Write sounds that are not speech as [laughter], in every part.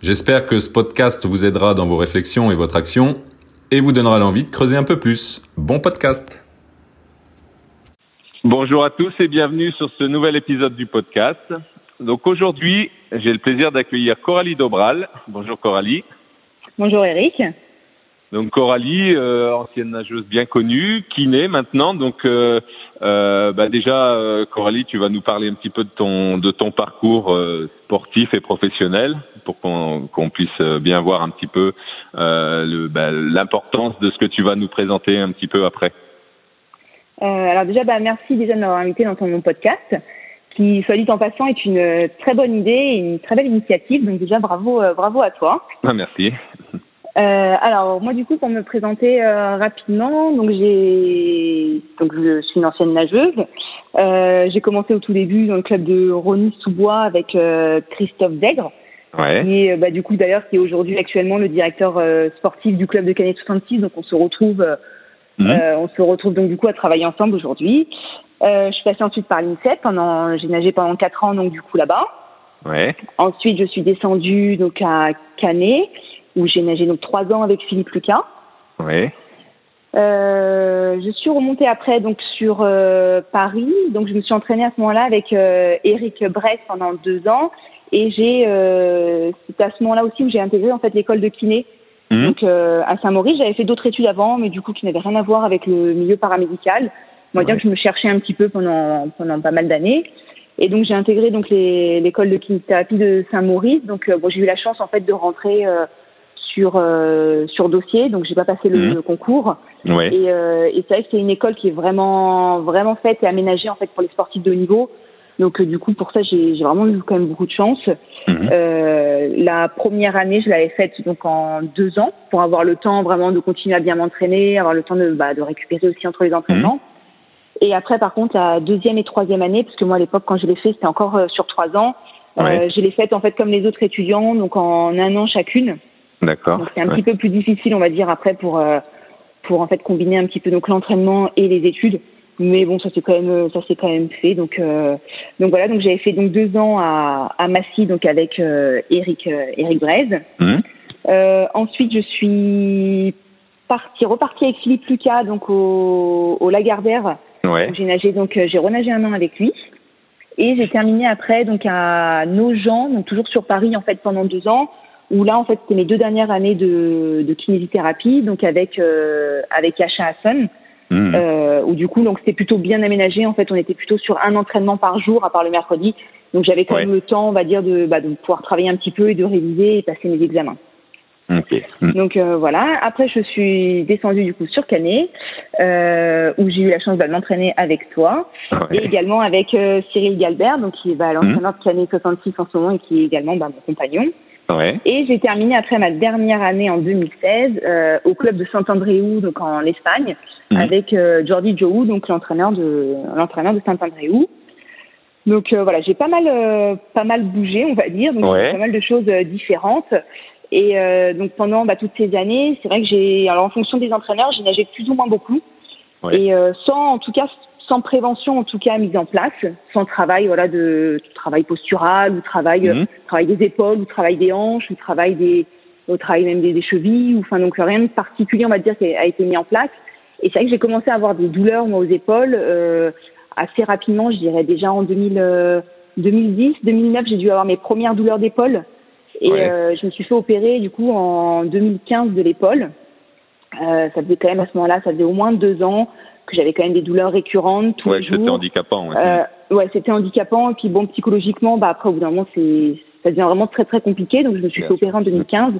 J'espère que ce podcast vous aidera dans vos réflexions et votre action et vous donnera l'envie de creuser un peu plus. Bon podcast. Bonjour à tous et bienvenue sur ce nouvel épisode du podcast. Donc aujourd'hui, j'ai le plaisir d'accueillir Coralie Dobral. Bonjour Coralie. Bonjour Eric. Donc Coralie, euh, ancienne nageuse bien connue, kiné maintenant. Donc euh, euh, bah déjà euh, Coralie, tu vas nous parler un petit peu de ton de ton parcours euh, sportif et professionnel pour qu'on qu'on puisse bien voir un petit peu bah, l'importance de ce que tu vas nous présenter un petit peu après. alors déjà, bah, merci déjà de m'avoir invité dans ton podcast qui, soit dit en passant, est une très bonne idée et une très belle initiative. Donc déjà, bravo, bravo à toi. Ah, merci. Euh, alors moi du coup pour me présenter euh, rapidement, donc j'ai donc je suis une ancienne nageuse. Euh, j'ai commencé au tout début dans le club de Rony Sous-Bois avec euh, Christophe Dègre. Ouais. Et bah, du coup d'ailleurs qui est aujourd'hui actuellement le directeur euh, sportif du club de Canet 66. Donc on se retrouve mmh. on se retrouve donc du coup à travailler ensemble aujourd'hui. je suis passée ensuite par l'INSEP pendant j'ai nagé pendant quatre ans donc du coup là-bas. Ouais. Ensuite je suis descendue donc à Canet où j'ai nagé donc trois ans avec Philippe Lucas. Oui. Euh, je suis remontée après donc sur euh, Paris, donc je me suis entraînée à ce moment-là avec euh, Eric Brest pendant deux ans et j'ai euh, c'est à ce moment-là aussi où j'ai intégré en fait l'école de kiné. Mmh. Donc euh, à Saint-Maurice, j'avais fait d'autres études avant, mais du coup qui n'avaient rien à voir avec le milieu paramédical. On va dire que je me cherchais un petit peu pendant pendant pas mal d'années. Et donc j'ai intégré donc l'école de kinésithérapie de Saint-Maurice. Donc bon, j'ai eu la chance en fait de rentrer sur euh, sur dossier, donc j'ai pas passé le, Mmh. concours. Ouais. Et, euh, et c'est vrai que c'est une école qui est vraiment vraiment faite et aménagée en fait pour les sportifs de haut niveau. Donc euh, du coup pour ça j'ai vraiment eu quand même beaucoup de chance. Mhm. La première année je l'avais faite donc en deux ans pour avoir le temps vraiment de continuer à bien m'entraîner, avoir le temps de bah, de récupérer aussi entre les entraînements. Et après par contre la deuxième et troisième année parce que moi à l'époque quand je l'ai fait c'était encore sur trois ans. Ouais. je l'ai faite en fait comme les autres étudiants donc en un an chacune. D'accord. Donc c'est un Ouais. petit peu plus difficile, on va dire, après pour euh, pour en fait combiner un petit peu donc l'entraînement et les études. Mais bon, ça c'est quand même ça s'est quand même fait. Donc euh, donc voilà, donc j'avais fait donc deux ans à à Massy donc avec euh, Eric euh, Eric Braise. Mhm. Euh, ensuite, je suis partie repartie avec Philippe Lucas donc au au Lagardère. Ouais. J'ai nagé donc euh, j'ai renagé un an avec lui. Et j'ai terminé après donc à Nogent, donc toujours sur Paris en fait pendant deux ans où là en fait c'était mes deux dernières années de, de kinésithérapie donc avec euh, avec Asha Hassan. Mhm. euh, où du coup donc c'était plutôt bien aménagé. En fait on était plutôt sur un entraînement par jour à part le mercredi. Donc j'avais quand Ouais. même le temps on va dire de bah, de pouvoir travailler un petit peu et de réviser et passer mes examens. Ok. Mhm. donc euh, voilà. Après je suis descendue du coup sur Canet euh, où j'ai eu la chance bah, de m'entraîner avec toi. Et également avec euh, Cyril Galbert donc qui est bah, l'entraîneur de Canet 66 en ce moment et qui est également bah, mon compagnon Ouais. et j'ai terminé après ma dernière année en 2016 euh, au club de Saint-Andréou, donc en Espagne, Mhm. avec euh, Jordi Joou, donc l'entraîneur de l'entraîneur de Saint-Andréou. Donc euh, voilà, j'ai pas mal euh, pas mal bougé, on va dire, donc Ouais. pas mal de choses euh, différentes. Et euh, donc pendant bah, toutes ces années, c'est vrai que j'ai alors en fonction des entraîneurs, j'ai nagé plus ou moins beaucoup, Ouais. et euh, sans en tout cas sans prévention en tout cas mise en place, sans travail voilà de travail postural ou travail Mhm. travail des épaules ou travail des hanches ou travail des au travail même des, des chevilles ou enfin donc rien de particulier on va dire qui a été mis en place et c'est vrai que j'ai commencé à avoir des douleurs moi aux épaules euh, assez rapidement je dirais déjà en 2000 euh, 2010 2009 j'ai dû avoir mes premières douleurs d'épaule et Ouais. euh, je me suis fait opérer du coup en 2015 de l'épaule euh, ça faisait quand même à ce moment-là ça faisait au moins deux ans que j'avais quand même des douleurs récurrentes tous Ouais, les c'était handicapant. Ouais. euh, ouais, c'était handicapant. Et puis bon, psychologiquement, bah après, au bout d'un moment, c'est, ça devient vraiment très très compliqué. Donc je me suis fait opérer en 2015.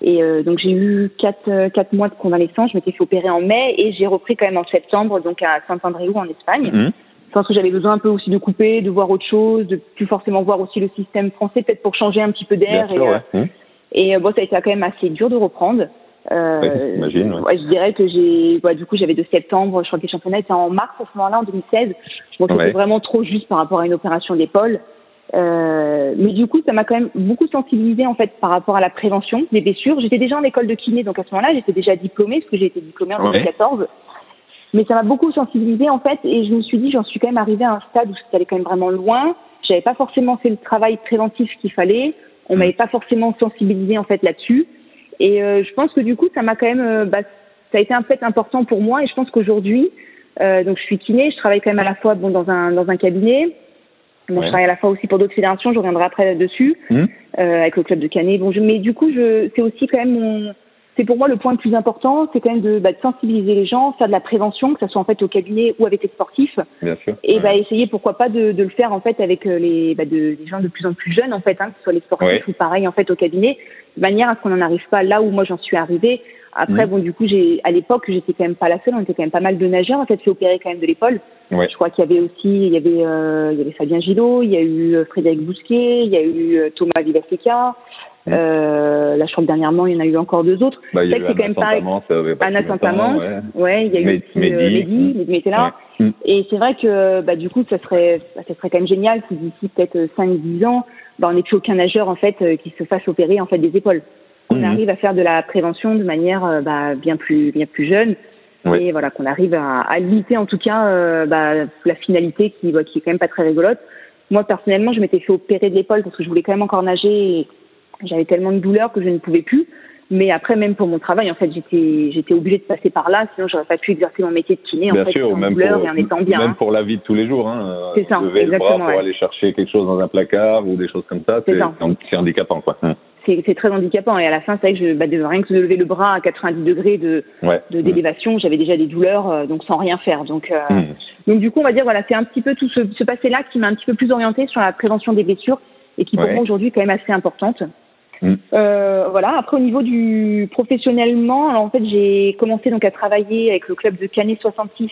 Et euh, donc j'ai eu quatre euh, quatre mois de convalescence. Je m'étais fait opérer en mai et j'ai repris quand même en septembre, donc à Saint-Andréou en Espagne. Mhm. Je pense que j'avais besoin un peu aussi de couper, de voir autre chose, de plus forcément voir aussi le système français, peut-être pour changer un petit peu d'air sûr, et, euh, ouais. Mhm. Et bon, ça a été quand même assez dur de reprendre. Euh. Ouais. je dirais que j'ai, bah, du coup, j'avais de septembre, je crois que les championnats étaient en mars à ce moment-là, en 2016. Je me ouais. vraiment trop juste par rapport à une opération d'épaule. Euh, mais du coup, ça m'a quand même beaucoup sensibilisé en fait par rapport à la prévention des blessures. J'étais déjà en école de kiné, donc à ce moment-là, j'étais déjà diplômée, parce que j'ai été diplômée en 2014. Mais ça m'a beaucoup sensibilisé en fait, et je me suis dit, j'en suis quand même arrivée à un stade où ça allait quand même vraiment loin. J'avais pas forcément fait le travail préventif qu'il fallait. On mm. m'avait pas forcément sensibilisé en fait là-dessus. Et euh, je pense que du coup, ça m'a quand même, euh, bah, ça a été un fait important pour moi. Et je pense qu'aujourd'hui, euh, donc je suis kiné, je travaille quand même à la fois bon dans un dans un cabinet. Bon, je travaille à la fois aussi pour d'autres fédérations. Je reviendrai après là-dessus mmh. euh, avec le club de Canet. Bon, je, mais du coup, je, c'est aussi quand même mon, c'est pour moi le point le plus important, c'est quand même de, bah, de, sensibiliser les gens, faire de la prévention, que ce soit en fait au cabinet ou avec les sportifs. Bien sûr. Et bah, essayer pourquoi pas de, de, le faire en fait avec les, bah, de, des gens de plus en plus jeunes en fait, hein, que ce soit les sportifs ou pareil en fait au cabinet, de manière à ce qu'on n'en arrive pas là où moi j'en suis arrivée, après, mmh. bon, du coup, j'ai, à l'époque, j'étais quand même pas la seule. On était quand même pas mal de nageurs. En fait, fait opérer quand même de l'épaule. Ouais. Je crois qu'il y avait aussi, il y avait, euh, il y avait Fabien Gillot, il y a eu euh, Frédéric Bousquet, il y a eu euh, Thomas Villaseca. Euh, là, je crois que dernièrement, il y en a eu encore deux autres. Bah, il y a eu c'est quand même pareil. Anna Saint-Amand. Ouais. ouais. il y a eu Mehdi. Euh, Mehdi, Mehdi était là. Ouais. Et c'est vrai que, bah, du coup, ça serait, ça serait quand même génial si d'ici peut-être 5-10 ans, bah, on n'ait plus aucun nageur, en fait, qui se fasse opérer, en fait, des épaules qu'on mmh. arrive à faire de la prévention de manière euh, bah, bien plus bien plus jeune oui. et voilà qu'on arrive à, à, limiter en tout cas euh, bah, la finalité qui qui est quand même pas très rigolote. Moi personnellement, je m'étais fait opérer de l'épaule parce que je voulais quand même encore nager et j'avais tellement de douleurs que je ne pouvais plus. Mais après, même pour mon travail, en fait, j'étais j'étais obligée de passer par là, sinon j'aurais pas pu exercer mon métier de kiné bien en fait, sûr, même douleur pour, et en étant bien. Même pour la vie de tous les jours, hein. C'est ça, lever exactement. le bras pour ouais. aller chercher quelque chose dans un placard ou des choses comme ça, c'est handicapant, quoi. Hum c'est très handicapant. Et à la fin, c'est vrai que je, bah, de, rien que de lever le bras à 90 degrés de ouais. d'élévation, mmh. j'avais déjà des douleurs, euh, donc sans rien faire. Donc, euh, mmh. donc du coup, on va dire voilà, c'est un petit peu tout ce, ce passé-là qui m'a un petit peu plus orienté sur la prévention des blessures et qui pour ouais. moi aujourd'hui est quand même assez importante. Mmh. Euh, voilà. Après, au niveau du professionnellement, alors en fait, j'ai commencé donc à travailler avec le club de Canet 66,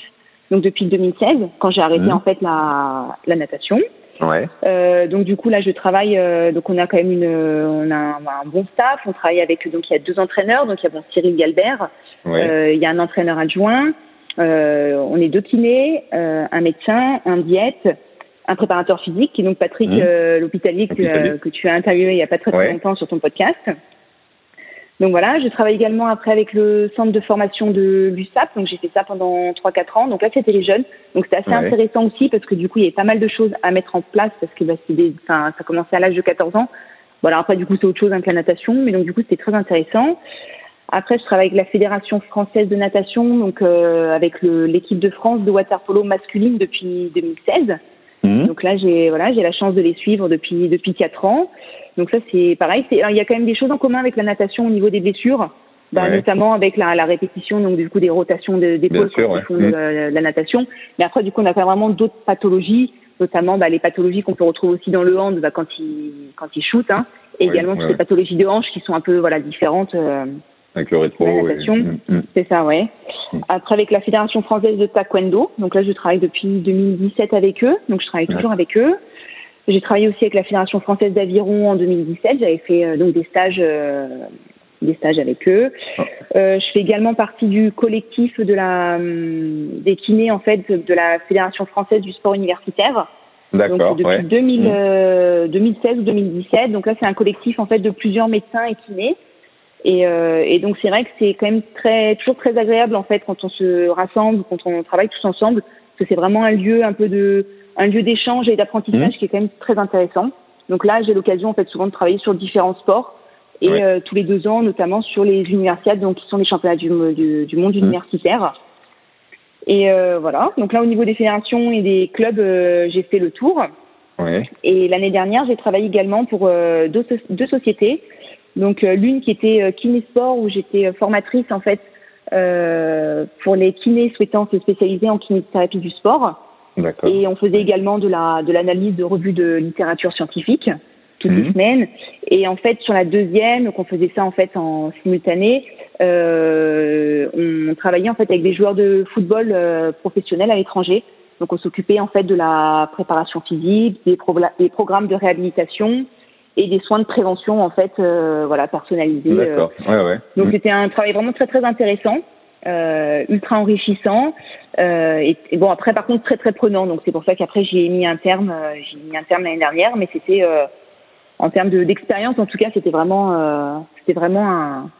donc depuis 2016, quand j'ai arrêté en fait la, la natation. Ouais. Euh, donc du coup là je travaille euh, donc on a quand même une on a un, un, bon staff on travaille avec donc il y a deux entraîneurs donc il y a bon Cyril Galbert ouais. euh, il y a un entraîneur adjoint euh, on est deux kinés euh, un médecin un diète un préparateur physique qui est donc Patrick mmh. l'hôpitalier que, que, tu as interviewé il y a pas très, très ouais. longtemps sur ton podcast donc voilà, je travaille également après avec le centre de formation de l'USAP. Donc j'ai fait ça pendant 3-4 ans. Donc là, c'était les jeunes. Donc c'était assez ouais. intéressant aussi parce que du coup, il y avait pas mal de choses à mettre en place parce que bah, des, ça commençait à l'âge de 14 ans. Voilà, après du coup, c'est autre chose hein, que la natation. Mais donc du coup, c'était très intéressant. Après, je travaille avec la Fédération française de natation, donc euh, avec l'équipe de France de waterpolo masculine depuis 2016. Mmh. Donc là, j'ai voilà, j'ai la chance de les suivre depuis depuis quatre ans. Donc ça, c'est pareil. C'est il y a quand même des choses en commun avec la natation au niveau des blessures, bah, ouais. notamment avec la, la répétition donc du coup des rotations d'épaule de, quand ouais. font mmh. la, la, natation. Mais après, du coup, on a vraiment d'autres pathologies, notamment bah, les pathologies qu'on peut retrouver aussi dans le hand bah, quand il quand il shoot, hein, et ouais, également toutes les pathologies de hanche qui sont un peu voilà différentes. Euh, avec le rétro. Et... mmh. c'est ça, ouais. Mmh. Après, avec la Fédération française de taekwondo, donc là, je travaille depuis 2017 avec eux, donc je travaille toujours avec eux. J'ai travaillé aussi avec la Fédération française d'aviron en 2017. J'avais fait euh, donc des stages, euh, des stages avec eux. Oh. Euh, je fais également partie du collectif de la um, des kinés en fait de la Fédération française du sport universitaire. D'accord. depuis ouais. 2000, mmh. 2016 ou 2017. Donc là, c'est un collectif en fait de plusieurs médecins et kinés. Et, euh, et, donc c'est vrai que c'est quand même très toujours très agréable en fait quand on se rassemble, quand on travaille tous ensemble, parce que c'est vraiment un lieu un peu de un lieu d'échange et d'apprentissage mmh. qui est quand même très intéressant. Donc là j'ai l'occasion en fait souvent de travailler sur différents sports et ouais. euh, tous les deux ans notamment sur les universiades donc qui sont les championnats du, du, du monde mmh. universitaire. Et euh, voilà donc là au niveau des fédérations et des clubs euh, j'ai fait le tour. Ouais. Et l'année dernière j'ai travaillé également pour euh, deux, deux sociétés. Donc euh, l'une qui était euh, kinésport où j'étais formatrice en fait euh, pour les kinés souhaitant se spécialiser en kinésithérapie du sport. Et on faisait également de la de l'analyse de revues de littérature scientifique toutes mmh. les semaines. Et en fait sur la deuxième, donc on faisait ça en fait en simultané. Euh, on travaillait en fait avec des joueurs de football euh, professionnels à l'étranger. Donc on s'occupait en fait de la préparation physique, des, pro des programmes de réhabilitation, et des soins de prévention en fait, voilà, personnalisés. D'accord. Ouais, ouais. Donc c'était un travail vraiment très très intéressant. ultra enrichissant et, bon après par contre très très prenant donc c'est pour ça qu'après j'ai mis un terme j'ai mis un terme l'année dernière mais c'était en termes d'expérience en tout cas c'était vraiment c'était vraiment un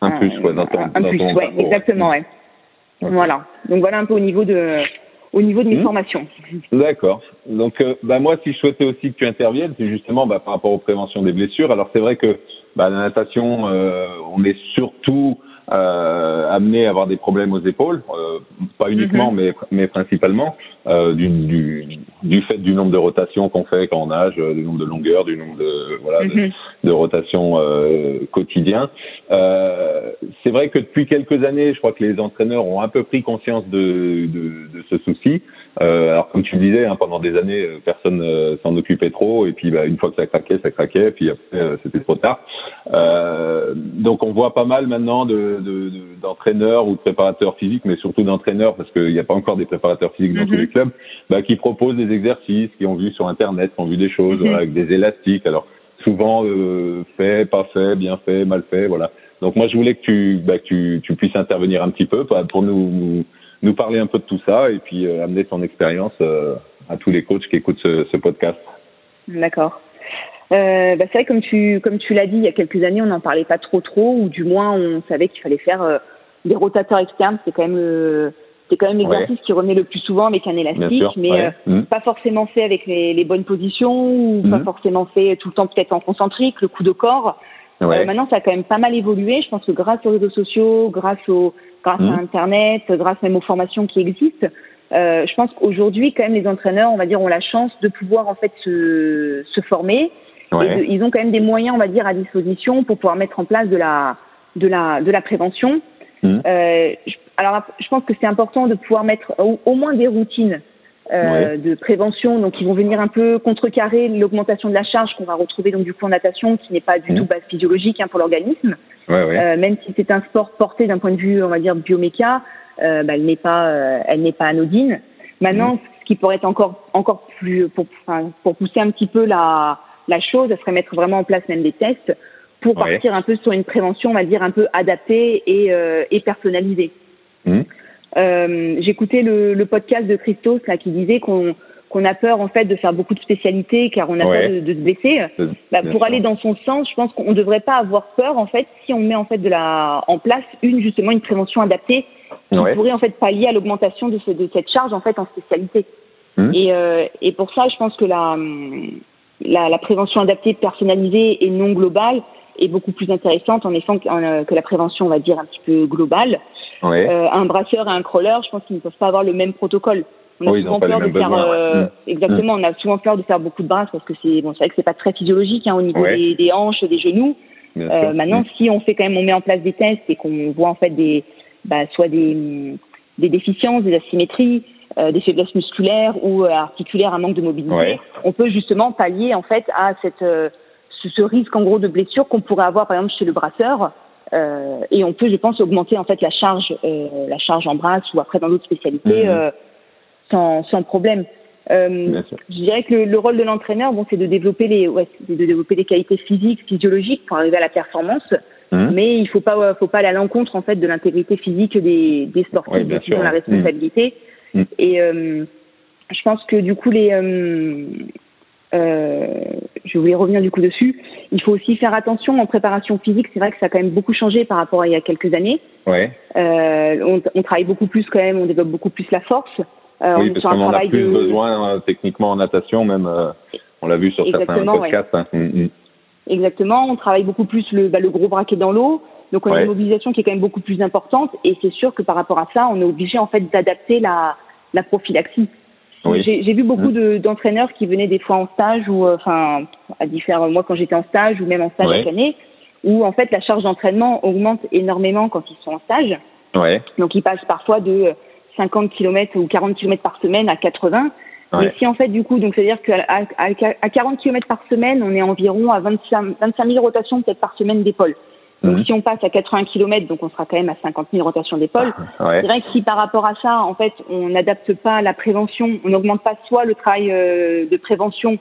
un plus, ouais, dans ton, un, plus, ouais, exactement, ouais. Voilà. Donc voilà un peu au niveau de au niveau de mes hmm. formations. D'accord. Donc euh, bah moi si je souhaitais aussi que tu interviennes, c'est justement bah, par rapport aux préventions des blessures. Alors c'est vrai que bah, la natation, euh, on est surtout euh, amené à avoir des problèmes aux épaules, euh, pas uniquement, mhm. mais, mais principalement euh, du, du, du, fait du nombre de rotations qu'on fait quand on nage, du nombre de longueurs, du nombre de voilà de, mhm. De rotations euh, quotidien. Euh, c'est vrai que depuis quelques années, je crois que les entraîneurs ont un peu pris conscience de, de, de ce souci. alors comme tu le disais, hein, pendant des années, personne s'en occupait trop, et puis bah, une fois que ça craquait, ça craquait, et puis après c'était trop tard. donc on voit pas mal maintenant de d'entraîneurs de, ou de préparateurs physiques, mais surtout d'entraîneurs, parce qu'il n'y a pas encore des préparateurs physiques dans tous mhm. les clubs, bah, qui proposent des exercices, qui ont vu sur Internet, qui ont vu des choses mhm. avec des élastiques. Alors souvent euh, fait, pas fait, bien fait, mal fait, voilà. Donc moi je voulais que tu, bah, que tu, tu puisses intervenir un petit peu pour nous, nous parler un peu de tout ça et puis euh, amener ton expérience euh, à tous les coachs qui écoutent ce, ce podcast. D'accord. Euh, bah c'est vrai comme tu comme tu l'as dit il y a quelques années on n'en parlait pas trop trop ou du moins on savait qu'il fallait faire euh, des rotateurs externes c'est quand même euh, c'est quand même l'exercice qui remet le plus souvent avec un élastique mais euh, mmh. pas forcément fait avec les, les bonnes positions ou pas mmh. forcément fait tout le temps peut-être en concentrique le coup de corps maintenant ça a quand même pas mal évolué je pense que grâce aux réseaux sociaux grâce au grâce mmh. à internet grâce même aux formations qui existent je pense qu'aujourd'hui quand même les entraîneurs on va dire ont la chance de pouvoir en fait se se former ils ont quand même des moyens, on va dire, à disposition pour pouvoir mettre en place de la, de la, de la prévention. Mmh. Euh, alors, je pense que c'est important de pouvoir mettre au, moins des routines euh, de prévention, donc qui vont venir un peu contrecarrer l'augmentation de la charge qu'on va retrouver donc du coup en natation, qui n'est pas du mmh. tout base physiologique hein, pour l'organisme. Ouais, ouais. Euh, même si c'est un sport porté d'un point de vue, on va dire bioméca, euh, bah, elle n'est pas, euh, elle n'est pas anodine. Maintenant, mmh. ce qui pourrait être encore encore plus pour, enfin, pour pousser un petit peu la la chose, ce serait mettre vraiment en place même des tests pour partir un peu sur une prévention, on va dire, un peu adaptée et, euh, et personnalisée. Mmh. Euh, J'écoutais le, le, podcast de Christos là qui disait qu'on qu'on a peur en fait de faire beaucoup de spécialités car on a peur de, se blesser. Bah, pour aller dans son sens, je pense qu'on ne devrait pas avoir peur en fait si on met en fait de la en place une justement une prévention adaptée qui pourrait en fait pallier à l'augmentation de, ce, de cette charge en fait en spécialité. Mmh. Et, euh, et pour ça, je pense que la la, la, prévention adaptée, personnalisée et non globale est beaucoup plus intéressante en effet que, que la prévention, on va dire, un petit peu globale. Ouais. Euh, un brasseur et un crawler, je pense qu'ils ne peuvent pas avoir le même protocole. On a souvent peur de faire, euh, mm. exactement, on a souvent peur de faire beaucoup de brasses parce que c'est bon, c'est vrai que c'est pas très physiologique hein, au niveau des, des, hanches, des genoux. Euh, maintenant, mm. si on fait quand même, on met en place des tests et qu'on voit en fait des, bah, soit des, des déficiences, des asymétries, euh, des faiblesses musculaires ou euh, articulaires, un manque de mobilité, on peut justement pallier en fait à cette euh, ce, risque en gros de blessure qu'on pourrait avoir par exemple chez le brasseur. Euh, et on peut, je pense, augmenter en fait la charge, la charge en brasse ou après dans d'autres spécialités mhm. sans, sans problème. je dirais que le, rôle de l'entraîneur, bon, c'est de développer les, ouais, de développer les qualités physiques, physiologiques pour arriver à la performance. Mhm. Mais il faut pas, faut pas aller à l'encontre en fait de l'intégrité physique des, des sportifs qui ont la responsabilité. Mm. Et euh, je pense que du coup, les, euh, euh, je voulais revenir du coup dessus. Il faut aussi faire attention en préparation physique. C'est vrai que ça a quand même beaucoup changé par rapport à il y a quelques années. Ouais. Euh, on, on, travaille beaucoup plus quand même, on développe beaucoup plus la force. Euh, oui, on parce qu'on en a plus de... besoin euh, techniquement en natation, même. on l'a vu sur certains podcasts. Hein. Mm, mm. Exactement. On travaille beaucoup plus le, bah, le gros braquet dans l'eau. Donc on a une mobilisation qui est quand même beaucoup plus importante et c'est sûr que par rapport à ça, on est obligé en fait d'adapter la, la prophylaxie. J'ai vu beaucoup mmh. d'entraîneurs qui venaient des fois en stage ou euh, enfin à différents moi quand j'étais en stage ou même en stage cette année où en fait la charge d'entraînement augmente énormément quand ils sont en stage. Ouais. Donc ils passent parfois de 50 km ou 40 km par semaine à 80. Et si en fait du coup donc c'est à dire qu'à à, 40 km par semaine on est environ à 25, 25 000 rotations peut-être par semaine d'épaule. Donc mhm. si on passe à 80 km, donc on sera quand même à 50 000 rotations d'épaule. Ouais. C'est vrai que si par rapport à ça, en fait, on n'adapte pas la prévention, on n'augmente pas soit le travail euh, de prévention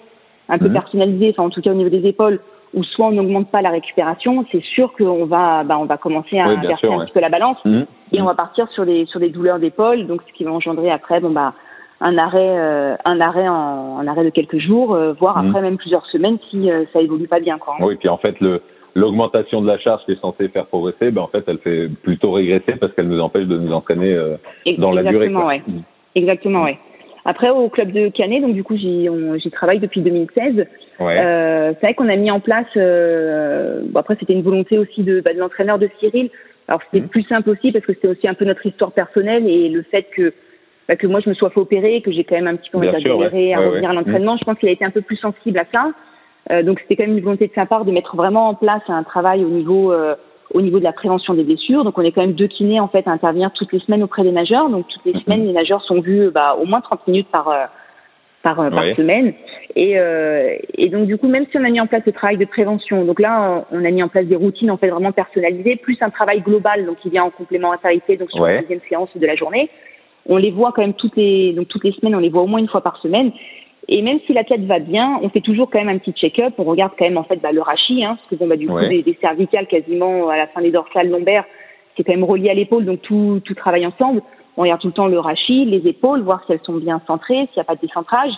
un peu mhm. personnalisé, enfin en tout cas au niveau des épaules, où soit on n'augmente pas la récupération, c'est sûr qu'on va, bah, on va commencer à inverser un petit peu la balance mhm. et on va partir sur des sur des douleurs d'épaule, donc ce qui va engendrer après, bon bah un arrêt, euh, un arrêt en un arrêt de quelques jours, euh, voire mhm. après même plusieurs semaines si euh, ça évolue pas bien. Quoi. Oui, puis en fait le l'augmentation de la charge qui est censée faire progresser, ben en fait elle fait plutôt régresser parce qu'elle nous empêche de nous entraîner dans la durée. Exactement, ouais. Exactement, ouais. Après, au club de Canet, donc du coup, j'y, travaille depuis 2016. Ouais. Euh, c'est vrai qu'on a mis en place. Euh, bon, après, c'était une volonté aussi de, bah, de l'entraîneur de Cyril. Alors, c'était mmh. plus simple aussi parce que c'était aussi un peu notre histoire personnelle et le fait que bah, que moi je me sois fait opérer, que j'ai quand même un petit peu envie galéré à revenir à l'entraînement. Mmh. Je pense qu'il a été un peu plus sensible à ça. Euh, donc, c'était quand même une volonté de sa part de mettre vraiment en place un travail au niveau euh, au niveau de la prévention des blessures. Donc on est quand même deux kinés en fait à intervenir toutes les semaines auprès des nageurs. Donc toutes les mhm. semaines les nageurs sont vus bah, au moins 30 minutes par euh, par, euh, par semaine. Et, euh, et donc du coup même si on a mis en place le travail de prévention, donc là on a mis en place des routines en fait vraiment personnalisées, plus un travail global donc qui vient en complémentarité donc sur la deuxième séance de la journée. On les voit quand même toutes les donc toutes les semaines, on les voit au moins une fois par semaine. Et même si la tête va bien, on fait toujours quand même un petit check-up. On regarde quand même en fait bah, le rachis, hein, parce que bon, bah, du coup des, des, cervicales quasiment à la fin des dorsales lombaires, c'est quand même relié à l'épaule, donc tout, tout travaille ensemble. On regarde tout le temps le rachis, les épaules, voir si elles sont bien centrées, s'il n'y a pas de décentrage.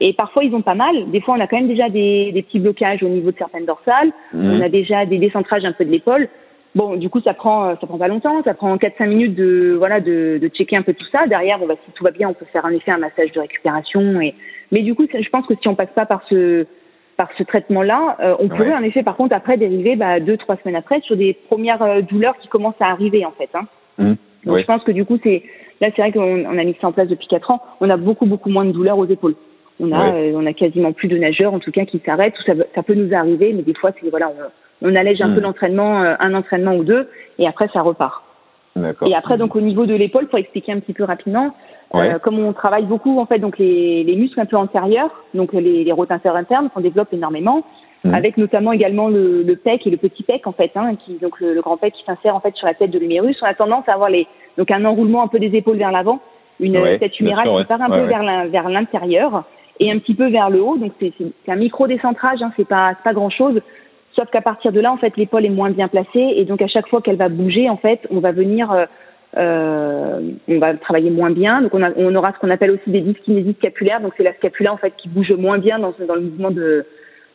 Et parfois ils ont pas mal. Des fois on a quand même déjà des, des petits blocages au niveau de certaines dorsales. Mmh. On a déjà des décentrages un peu de l'épaule. Bon, du coup, ça prend, ça prend pas longtemps, ça prend 4-5 minutes de, voilà, de, de checker un peu tout ça. Derrière, bon, bah, si tout va bien, on peut faire en effet un massage de récupération. Et, mais du coup, je pense que si on passe pas par ce, par ce traitement-là, euh, on pourrait en effet, par contre, après dériver, bah, deux, trois semaines après, sur des premières euh, douleurs qui commencent à arriver, en fait. Hein. Mmh. Donc, je pense que du coup, c'est, là, c'est vrai qu'on on a mis ça en place depuis quatre ans. On a beaucoup, beaucoup moins de douleurs aux épaules. On a, euh, on a quasiment plus de nageurs, en tout cas, qui s'arrêtent. Ça, ça peut nous arriver, mais des fois, c'est voilà, on, on allège un peu hmm. l'entraînement, euh, un entraînement ou deux, et après ça repart. Et après donc au niveau de l'épaule, pour expliquer un petit peu rapidement, euh, comme on travaille beaucoup en fait donc les, les muscles un peu antérieurs, donc les, les rotinteurs internes qu'on développe énormément, hmm. avec notamment également le, le pec et le petit pec en fait, hein, qui donc le, grand pec qui s'insère en fait sur la tête de l'humérus. On a tendance à avoir les donc un enroulement un peu des épaules vers l'avant, une tête humérale qui part un peu vers l'intérieur et un petit peu vers le haut. Donc c'est un micro décentrage, hein, c'est pas pas grand chose. Sauf qu'à partir de là, en fait, l'épaule est moins bien placée et donc à chaque fois qu'elle va bouger, en fait, on va venir, euh, euh on va travailler moins bien. Donc on, a, on aura ce qu'on appelle aussi des dyskinésies scapulaires. Donc c'est la scapula en fait qui bouge moins bien dans, dans le mouvement de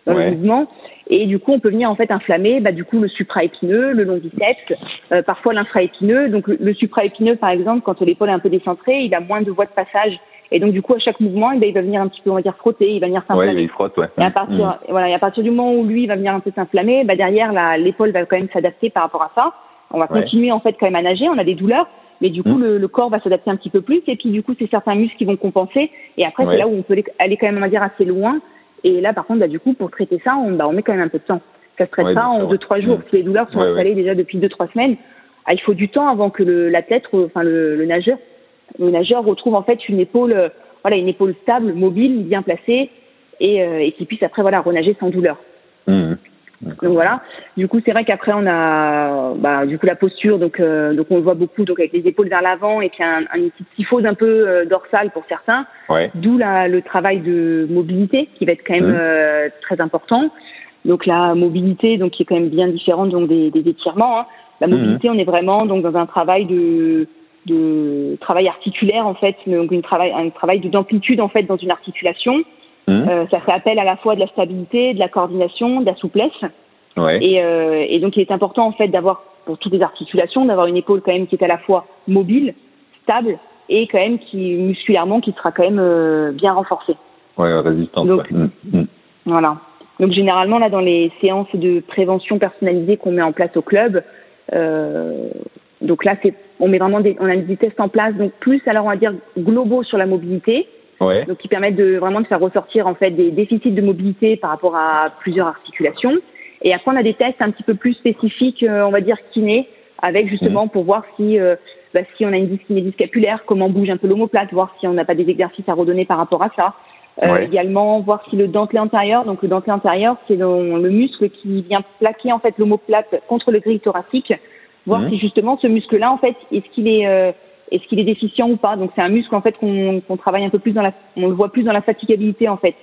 dans le mouvement. Et du coup, on peut venir en fait inflammer, bah, du coup, le supraépineux, le long biceps, euh, parfois l'infraépineux. Donc le, le supraépineux, par exemple, quand l'épaule est un peu décentrée, il a moins de voies de passage et donc, du coup, à chaque mouvement, eh ben, il va venir un petit peu, on va dire, frotter, il va venir s'inflammer. Ouais, il frotte, ouais. Et à partir, mmh. voilà, et à partir du moment où lui va venir un peu s'inflammer, bah, derrière, l'épaule va quand même s'adapter par rapport à ça. On va continuer, en fait, quand même à nager. On a des douleurs. Mais du coup, mmh. le, le, corps va s'adapter un petit peu plus. Et puis, du coup, c'est certains muscles qui vont compenser. Et après, c'est là où on peut aller quand même, on va dire, assez loin. Et là, par contre, bah, du coup, pour traiter ça, on, bah, on met quand même un peu de temps. Ça se traite pas en deux, trois jours. Mmh. Si les douleurs sont installées déjà depuis deux, trois semaines, ah, il faut du temps avant que l'athlète, enfin, le, le nageur, le nageur retrouve, en fait, une épaule, voilà, une épaule stable, mobile, bien placée, et, euh, et qui puisse après voilà renager sans douleur. Mmh. Donc voilà. Du coup, c'est vrai qu'après on a, bah, du coup la posture, donc euh, donc on le voit beaucoup, donc avec les épaules vers l'avant et puis un, un une petite typhose un peu euh, dorsale pour certains. Ouais. D'où le travail de mobilité qui va être quand même mmh. euh, très important. Donc la mobilité, donc qui est quand même bien différente donc des, des étirements. Hein. La mmh. mobilité, on est vraiment donc dans un travail de de travail articulaire en fait, donc une travail, un travail d'amplitude en fait dans une articulation. Mmh. Euh, ça fait appel à la fois de la stabilité, de la coordination, de la souplesse. Ouais. Et, euh, et donc il est important en fait d'avoir pour toutes les articulations d'avoir une épaule quand même qui est à la fois mobile, stable et quand même qui musculairement qui sera quand même euh, bien renforcée. Ouais, résistante. Donc, mmh. Mmh. Voilà. Donc généralement là dans les séances de prévention personnalisée qu'on met en place au club, euh, donc là, c'est, on met vraiment des, on a des tests en place, donc plus alors on va dire globaux sur la mobilité, ouais. donc qui permettent de vraiment de faire ressortir en fait des déficits de mobilité par rapport à plusieurs articulations. Et après, on a des tests un petit peu plus spécifiques, euh, on va dire kiné, avec justement mmh. pour voir si euh, bah, si on a une dyskinésie scapulaire, comment bouge un peu l'omoplate, voir si on n'a pas des exercices à redonner par rapport à ça. Euh, Également, voir si le dentelé antérieur, donc le dentelé antérieur, c'est le, le muscle qui vient plaquer en fait l'omoplate contre le grille thoracique voir mmh. si justement ce muscle-là, en fait, est-ce qu'il est, euh, est-ce qu'il est déficient ou pas. Donc c'est un muscle en fait qu'on qu'on travaille un peu plus dans la, on le voit plus dans la fatigabilité en fait.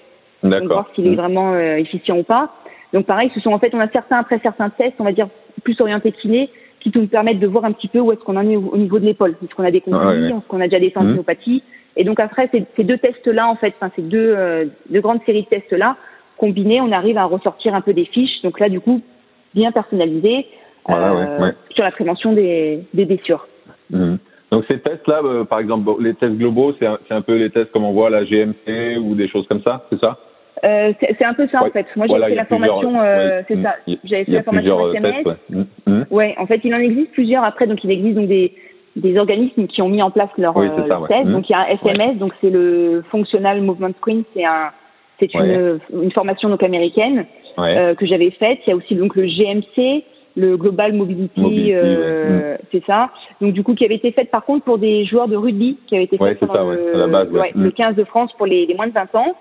donc voir s'il est Mhm. vraiment euh, efficient ou pas. Donc pareil, ce sont en fait, on a certains après certains tests, on va dire plus orientés kiné, qui nous permettent de voir un petit peu où est-ce qu'on en est au, au niveau de l'épaule. Est-ce qu'on a des contusions, Ouais, ouais. est-ce qu'on a déjà des tendinopathies. Et donc après, ces, ces deux tests-là, en fait, enfin ces deux, euh, deux grandes séries de tests-là, combinés, on arrive à ressortir un peu des fiches. Donc là, du coup, bien personnalisé Voilà, ouais, ouais. sur la prévention des, des blessures. Mhm. Donc ces tests-là, euh, par exemple, les tests globaux, c'est un, peu les tests comme on voit à la GMC ou des choses comme ça, c'est ça? Euh, c'est un peu ça Ouais. en fait. Moi, j'ai Voilà, fait la formation, euh, c'est ça. J'avais fait la formation euh, SMS. tests, ouais. Mhm. Mhm. Ouais, en fait, il en existe plusieurs après. Donc, il existe donc des, des organismes qui ont mis en place leur, Oui, euh, ça, leur test. Donc, il y a un FMS, donc c'est le Functional Movement Screen. C'est un, c'est une, une formation donc américaine euh, que j'avais faite. Il y a aussi donc le GMC, le Global Mobility, Mobility, euh, c'est ça. Donc, du coup, qui avait été faite par contre pour des joueurs de rugby, qui avait été Ouais, faite pendant ça, ouais, le, ouais. le Mhm. 15 de France pour les, les moins de 20 ans.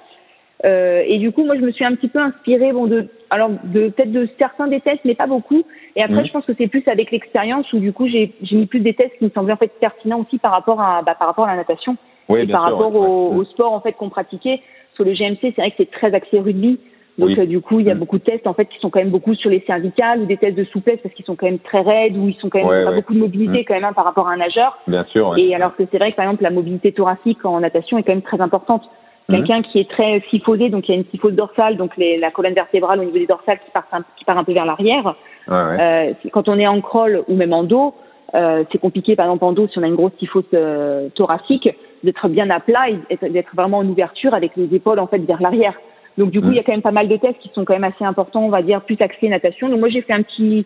Euh, et du coup, moi, je me suis un petit peu inspirée, bon, de, alors, de peut-être de certains des tests, mais pas beaucoup. Et après, Mhm. je pense que c'est plus avec l'expérience où du coup, j'ai mis plus des tests qui me semblaient en fait pertinents aussi par rapport à, bah, par rapport à la natation Oui, et par sûr, rapport ouais, au, ouais. au sport en fait qu'on pratiquait. Sur le GMC, c'est vrai que c'est très axé rugby. Donc Oui. euh, du coup, il y a Mhm. beaucoup de tests en fait qui sont quand même beaucoup sur les cervicales ou des tests de souplesse parce qu'ils sont quand même très raides ou ils sont quand même Ouais, pas ouais. beaucoup de mobilité Mhm. quand même hein, par rapport à un nageur. Bien sûr, ouais. Et alors que c'est vrai que par exemple la mobilité thoracique en natation est quand même très importante. Mhm. Quelqu'un qui est très kyphosé, donc il y a une kyphose dorsale, donc les- la colonne vertébrale au niveau des dorsales qui part un, qui part un peu vers l'arrière. Ouais, ouais. Euh, quand on est en crawl ou même en dos, euh, c'est compliqué par exemple en dos si on a une grosse kyphose euh, thoracique d'être bien à plat et d'être vraiment en ouverture avec les épaules en fait vers l'arrière. Donc du coup il y a quand même pas mal de tests qui sont quand même assez importants, on va dire plus axés natation. Donc moi j'ai fait un petit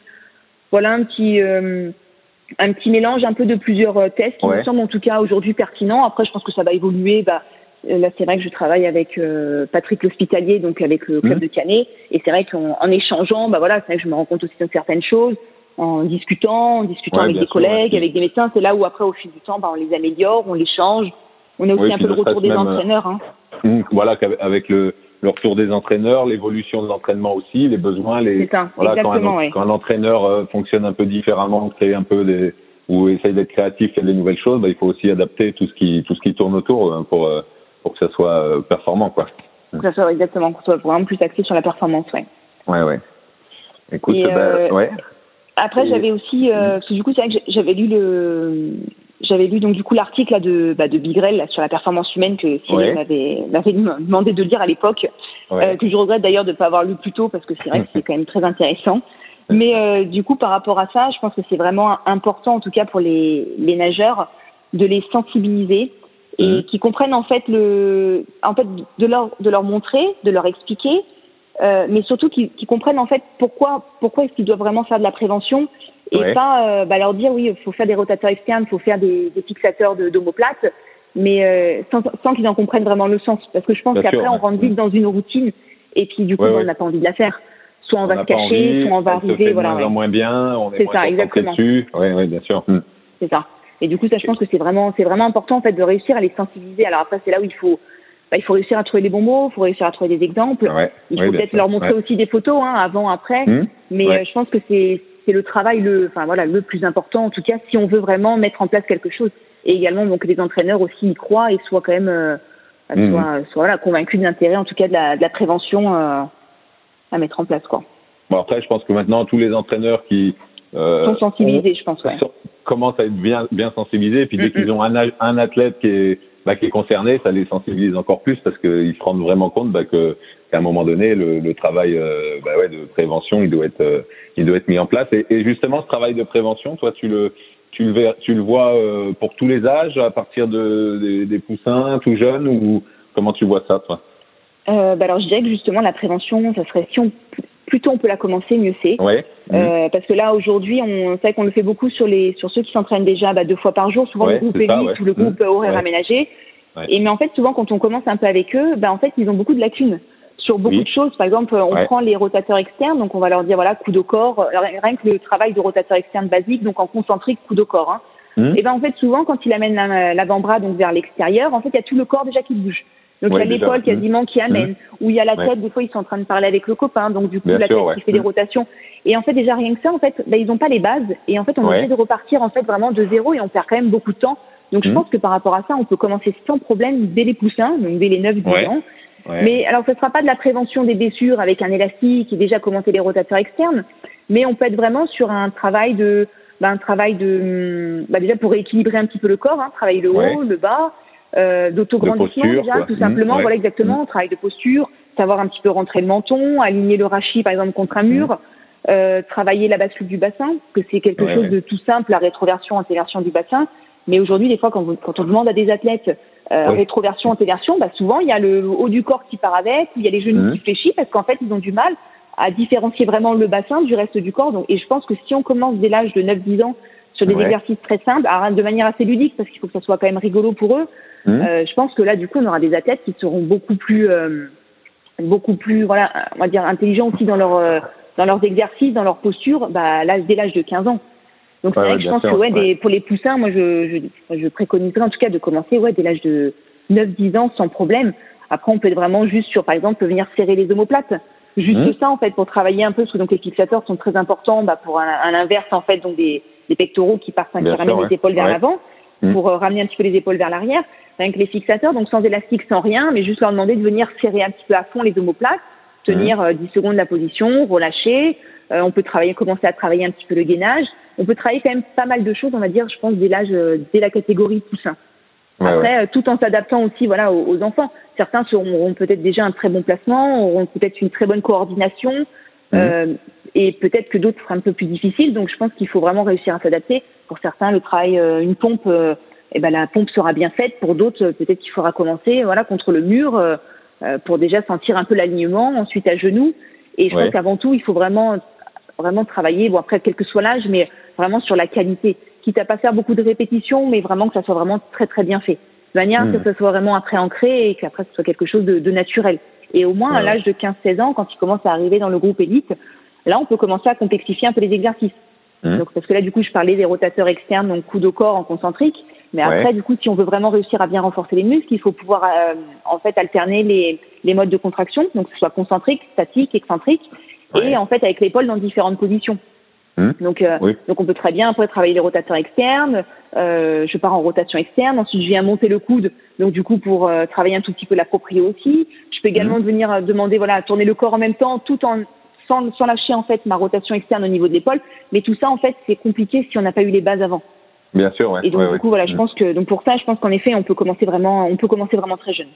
voilà un petit euh, un petit mélange un peu de plusieurs euh, tests qui Ouais. me semblent en tout cas aujourd'hui pertinents. Après je pense que ça va évoluer. Bah, euh, Là, c'est vrai que je travaille avec euh, Patrick l'Hospitalier, donc avec le club Mhm. de Canet, et c'est vrai qu'en en échangeant, bah voilà, c'est vrai que je me rends compte aussi de certaines choses, en discutant, en discutant Ouais, avec des sûr, collègues, ouais. avec des médecins, c'est là où après, au fil du temps, bah, on les améliore, on les change. On a aussi Oui, un peu le retour des même, entraîneurs. Hein. Mhm. Voilà, avec le, le retour des entraîneurs, l'évolution de l'entraînement aussi, les besoins, les ça, voilà, quand un, ouais. quand l'entraîneur euh, fonctionne un peu différemment, crée un peu des ou essaye d'être créatif, faire des nouvelles choses, bah, il faut aussi adapter tout ce qui tout ce qui tourne autour euh, pour euh, pour que ça soit performant quoi. Que ça soit exactement, qu'on soit vraiment plus axé sur la performance, ouais. Ouais ouais. Écoute, bah, euh, ouais. Après, Et- j'avais aussi, euh, parce que du coup, c'est vrai que j'avais lu le, j'avais lu donc du coup l'article là de, bah, de Bigrel là, sur la performance humaine que Cyril Ouais. m'avait, m'avait demandé de lire à l'époque, ouais. euh, que je regrette d'ailleurs de ne pas avoir lu plus tôt parce que c'est vrai que c'est [laughs] quand même très intéressant. Mais euh, du coup, par rapport à ça, je pense que c'est vraiment important, en tout cas pour les, les nageurs, de les sensibiliser et Mhm. qu'ils comprennent en fait le, en fait de leur de leur montrer, de leur expliquer, euh, mais surtout qu'ils qu'ils comprennent en fait pourquoi pourquoi est-ce qu'ils doivent vraiment faire de la prévention et Ouais. pas euh, bah, leur dire oui, il faut faire des rotateurs externes, il faut faire des, des fixateurs de d'omoplates, mais euh, sans, sans qu'ils en comprennent vraiment le sens, parce que je pense qu'après on rentre vite dans une routine et puis du coup Ouais, on n'a pas envie de la faire. Soit on, va n'a se cacher, envie, soit on va se arriver, de voilà. moins moins bien, on est, C'est moins ça, exactement. dessus. Ouais, bien sûr. Mhm. C'est ça. Et du coup, ça, je pense que c'est vraiment, c'est vraiment important en fait de réussir à les sensibiliser. Alors après, c'est là où il faut, bah, il faut réussir à trouver les bons mots, il faut réussir à trouver des exemples. Ouais. Il faut peut-être leur montrer Ouais. aussi des photos, hein, avant, après. Mhm. Mais euh, je pense que c'est, c'est le travail le, enfin voilà, le plus important en tout cas si on veut vraiment mettre en place quelque chose. Et également donc les entraîneurs aussi y croient et soient quand même, euh, bah, Mhm. soient, soient, voilà, convaincus de l'intérêt en tout cas de la, de la prévention euh, à mettre en place quoi. Bon après, je pense que maintenant tous les entraîneurs qui euh, Sont sensibilisés, je pense, ouais. sont- commencent à être bien bien sensibilisés. Et puis dès Mm, qu'ils ont un, un athlète qui est bah, qui est concerné, ça les sensibilise encore plus parce qu'ils se rendent vraiment compte bah, que qu'à un moment donné, le, le travail euh, bah, ouais, de prévention, il doit être euh, il doit être mis en place. Et, et justement, ce travail de prévention, toi, tu le tu le, tu le vois euh, pour tous les âges, à partir de, des, des poussins, tout jeunes, ou comment tu vois ça, toi? Euh, bah alors je dirais que justement la prévention, ça serait si on plus tôt on peut la commencer, mieux c'est. Ouais. Euh, parce que là aujourd'hui, on sait qu'on le fait beaucoup sur les sur ceux qui s'entraînent déjà bah, deux fois par jour, souvent Ouais, le groupe élite ouais. ou le groupe Mmh. horaire aménagé. Ouais. Et mais en fait souvent quand on commence un peu avec eux, bah en fait ils ont beaucoup de lacunes sur beaucoup Oui. de choses. Par exemple, on prend les rotateurs externes, donc on va leur dire voilà coup de corps, alors, rien que le travail de rotateur externe basique, donc en concentrique coup de corps. Hein. Mhm. Et ben en fait souvent quand il amène la- l'avant-bras donc vers l'extérieur, en fait il y a tout le corps déjà qui bouge. Donc Ouais, il y a l'épaule quasiment qui amène, ou il y a la Ouais. tête, des fois ils sont en train de parler avec le copain, donc du coup Bien la sûr, tête ouais. qui fait des Mhm. rotations. Et en fait déjà rien que ça, en fait, bah, ils n'ont pas les bases, et en fait on obligé de repartir en fait vraiment de zéro et on perd quand même beaucoup de temps. Donc je Mhm. pense que par rapport à ça, on peut commencer sans problème dès les poussins, donc dès les 9-10 Ouais. ans. Mais alors, ce ne sera pas de la prévention des blessures avec un élastique et déjà commenter les rotateurs externes, mais on peut être vraiment sur un travail de, bah, un travail de, bah, déjà pour rééquilibrer un petit peu le corps, hein, travailler le haut, le bas, euh, d'autograndissement déjà, tout simplement. Mmh, voilà, exactement, mmh. travail de posture, savoir un petit peu rentrer le menton, aligner le rachis par exemple contre un mur. Mmh. Euh, travailler la bascule du bassin, que c'est quelque chose de tout simple, la rétroversion, antéversion du bassin. Mais aujourd'hui, des fois, quand, quand, on demande à des athlètes euh, rétroversion, antéversion, bah souvent il y a le haut du corps qui part avec, ou il y a les genoux qui fléchissent, parce qu'en fait, ils ont du mal à différencier vraiment le bassin du reste du corps. Donc, et je pense que si on commence dès l'âge de 9-10 ans sur des exercices très simples, de manière assez ludique, parce qu'il faut que ça soit quand même rigolo pour eux, euh, je pense que là, du coup, on aura des athlètes qui seront beaucoup plus, euh, beaucoup plus, voilà, on va dire intelligents aussi dans leur euh, dans leurs exercices, dans leur posture, bah, là, dès l'âge de 15 ans. Donc c'est vrai que je pense que ouais, des, pour les poussins, moi je, je, je préconiserais en tout cas de commencer ouais, dès l'âge de 9-10 ans sans problème. Après on peut être vraiment juste sur par exemple venir serrer les omoplates. Juste mmh. ça en fait pour travailler un peu parce que donc les fixateurs sont très importants bah, pour un, un, inverse en fait donc des, des pectoraux qui partent qui ramènent les épaules vers l'avant pour euh, ramener un petit peu les épaules vers l'arrière. Avec les fixateurs donc sans élastique sans rien mais juste leur demander de venir serrer un petit peu à fond les omoplates tenir 10 euh, secondes la position, relâcher. Euh, on peut travailler, commencer à travailler un petit peu le gainage. On peut travailler quand même pas mal de choses, on va dire, je pense, dès l'âge, euh, dès la catégorie poussin. Après, tout en s'adaptant aussi, voilà, aux, enfants. Certains auront peut-être déjà un très bon placement, auront peut-être une très bonne coordination, mmh. et peut-être que d'autres seront un peu plus difficiles. Donc, je pense qu'il faut vraiment réussir à s'adapter. Pour certains, le travail, une pompe, eh ben la pompe sera bien faite. Pour d'autres, peut-être qu'il faudra commencer, voilà, contre le mur euh, pour déjà sentir un peu l'alignement, ensuite à genoux. Et je pense qu'avant tout, il faut vraiment vraiment travailler, bon après quel que soit l'âge, mais vraiment sur la qualité, quitte à pas faire beaucoup de répétitions, mais vraiment que ça soit vraiment très très bien fait, de manière que hmm. ça soit vraiment après ancré et qu'après ce soit quelque chose de, de naturel. Et au moins à l'âge de 15-16 ans, quand il commence à arriver dans le groupe élite, là on peut commencer à complexifier un peu les exercices. Hmm. Donc parce que là du coup je parlais des rotateurs externes, donc coup de corps en concentrique, mais après, du coup, si on veut vraiment réussir à bien renforcer les muscles, il faut pouvoir euh, en fait alterner les, les modes de contraction, donc que ce soit concentrique, statique, excentrique, et en fait avec l'épaule dans différentes positions. Mmh. Donc, euh, donc on peut très bien après travailler les rotateurs externes. Euh, je pars en rotation externe, ensuite je viens monter le coude, donc du coup pour euh, travailler un tout petit peu la aussi. Je peux également mmh. venir demander voilà tourner le corps en même temps, tout en sans, sans lâcher en fait ma rotation externe au niveau de l'épaule. Mais tout ça en fait c'est compliqué si on n'a pas eu les bases avant. Bien sûr, ouais. Et donc du coup, voilà, je mm. pense que donc pour ça, je pense qu'en effet, on peut commencer vraiment, on peut commencer vraiment très jeune.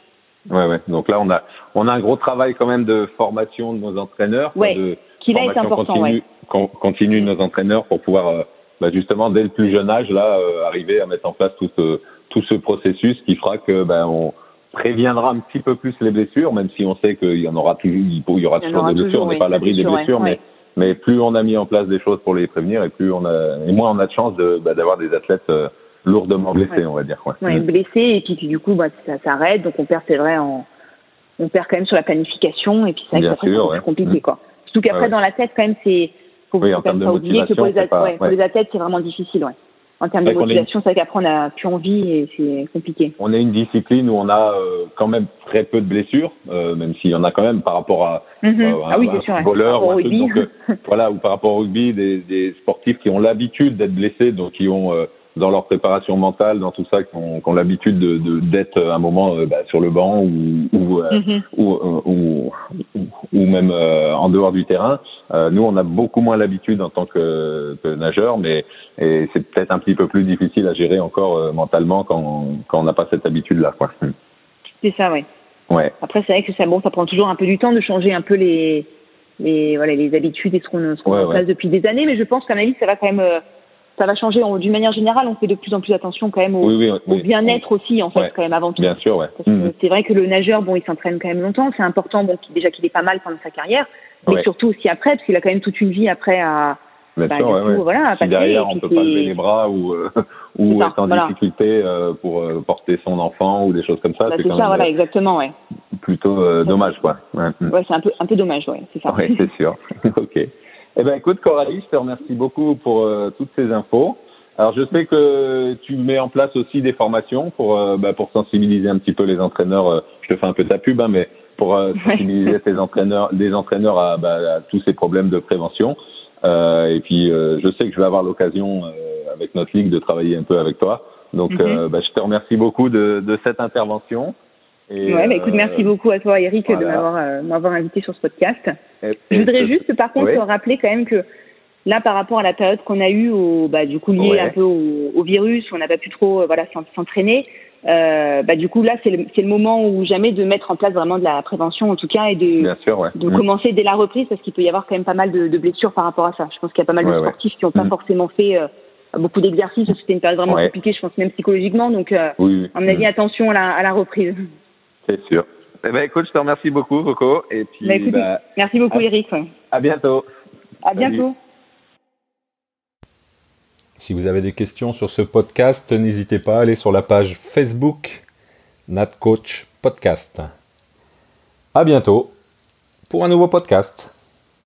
Ouais, ouais. Donc là, on a, on a un gros travail quand même de formation de nos entraîneurs. Ouais. De qui là est important, continue, ouais. continue nos entraîneurs pour pouvoir, euh, bah justement, dès le plus jeune âge, là, euh, arriver à mettre en place tout ce, tout ce processus qui fera que, ben, on préviendra un petit peu plus les blessures, même si on sait qu'il y en aura toujours, il y aura toujours des blessures, on n'est pas à l'abri des blessures, mais mais plus on a mis en place des choses pour les prévenir et plus on a et moins on a de chance de bah, d'avoir des athlètes euh, lourdement blessés, on va dire. Ouais, ouais mm. blessés et puis du coup bah, ça s'arrête, donc on perd c'est vrai en on perd quand même sur la planification et puis ça c'est ouais. compliqué mm. quoi. Surtout qu'après dans la tête quand même c'est faut, oui, même pas oublier que pour les, pour les athlètes c'est vraiment difficile ouais. En termes de motivation, c'est vrai qu'après on a plus envie et c'est compliqué. On est une discipline où on a euh, quand même très peu de blessures, euh, même s'il y en a quand même par rapport à, mm -hmm. ah oui, un, voleur ou un truc, donc, voilà, ou par rapport au rugby, des, des sportifs qui ont l'habitude d'être blessés, donc qui ont dans leur préparation mentale, dans tout ça, qui ont, l'habitude de, de, d'être à un moment euh, bah, sur le banc ou ou, euh, mm-hmm. ou, euh, ou, ou, même en dehors du terrain. nous, on a beaucoup moins l'habitude en tant que, que nageur, mais et c'est peut-être un petit peu plus difficile à gérer encore mentalement quand, quand on n'a pas cette habitude-là. Quoi. C'est ça, oui. Ouais. Après, c'est vrai que ça, bon, ça prend toujours un peu du temps de changer un peu les les voilà les habitudes et ce qu'on qu ouais, en place depuis des années, mais je pense qu'à mon avis, ça va quand même ça va changer. D'une manière générale, on fait de plus en plus attention quand même au, au bien-être aussi, en fait, quand même avant tout. Bien sûr, ouais. Mmh. C'est vrai que le nageur, bon, il s'entraîne quand même longtemps. C'est important, bon, déjà qu'il est pas mal pendant sa carrière, mais surtout aussi après, parce qu'il a quand même toute une vie après à. Bien bah, sûr, ouais, coup, voilà, si derrière on peut pas lever les bras ou euh, ou être en difficulté euh, pour euh, porter son enfant ou des choses comme ça, bah, c'est ça, même, voilà, exactement, ouais. Plutôt euh, dommage, quoi. Ouais, ouais c'est un peu un peu dommage, ouais, c'est ça. Ouais, c'est sûr. [laughs] ok. Eh ben écoute Coralie, je te remercie beaucoup pour euh, toutes ces infos. Alors je sais que tu mets en place aussi des formations pour euh, bah, pour sensibiliser un petit peu les entraîneurs. Euh, je te fais un peu ta pub, hein, mais pour sensibiliser tes entraîneurs, des entraîneurs à, bah, à, tous ces problèmes de prévention. et puis je sais que je vais avoir l'occasion avec notre ligue de travailler un peu avec toi. Donc mm-hmm. bah, je te remercie beaucoup de, de cette intervention. Et ouais, bah, écoute, merci beaucoup à toi, Eric, de m'avoir m'avoir invité sur ce podcast. Je voudrais juste, par contre, rappeler quand même que là, par rapport à la période qu'on a eue, au, bah, du coup liée un peu au, au, virus, où on n'a pas pu trop, voilà, s'entraîner. Euh, bah, du coup là c'est le, le, moment où jamais de mettre en place vraiment de la prévention en tout cas et de, de mm. commencer dès la reprise parce qu'il peut y avoir quand même pas mal de, de, blessures par rapport à ça. Je pense qu'il y a pas mal de sportifs qui n'ont pas mm. forcément fait euh, beaucoup d'exercices, c'était une période vraiment compliquée, je pense même psychologiquement. Donc euh, oui. à mon avis, mm. attention à la, à la reprise. C'est sûr. Eh ben écoute, je te remercie beaucoup, Coco. Et puis, bah, bah, merci beaucoup, Eric. À bientôt. À bientôt. Si vous avez des questions sur ce podcast, n'hésitez pas à aller sur la page Facebook NatCoach Podcast. À bientôt pour un nouveau podcast.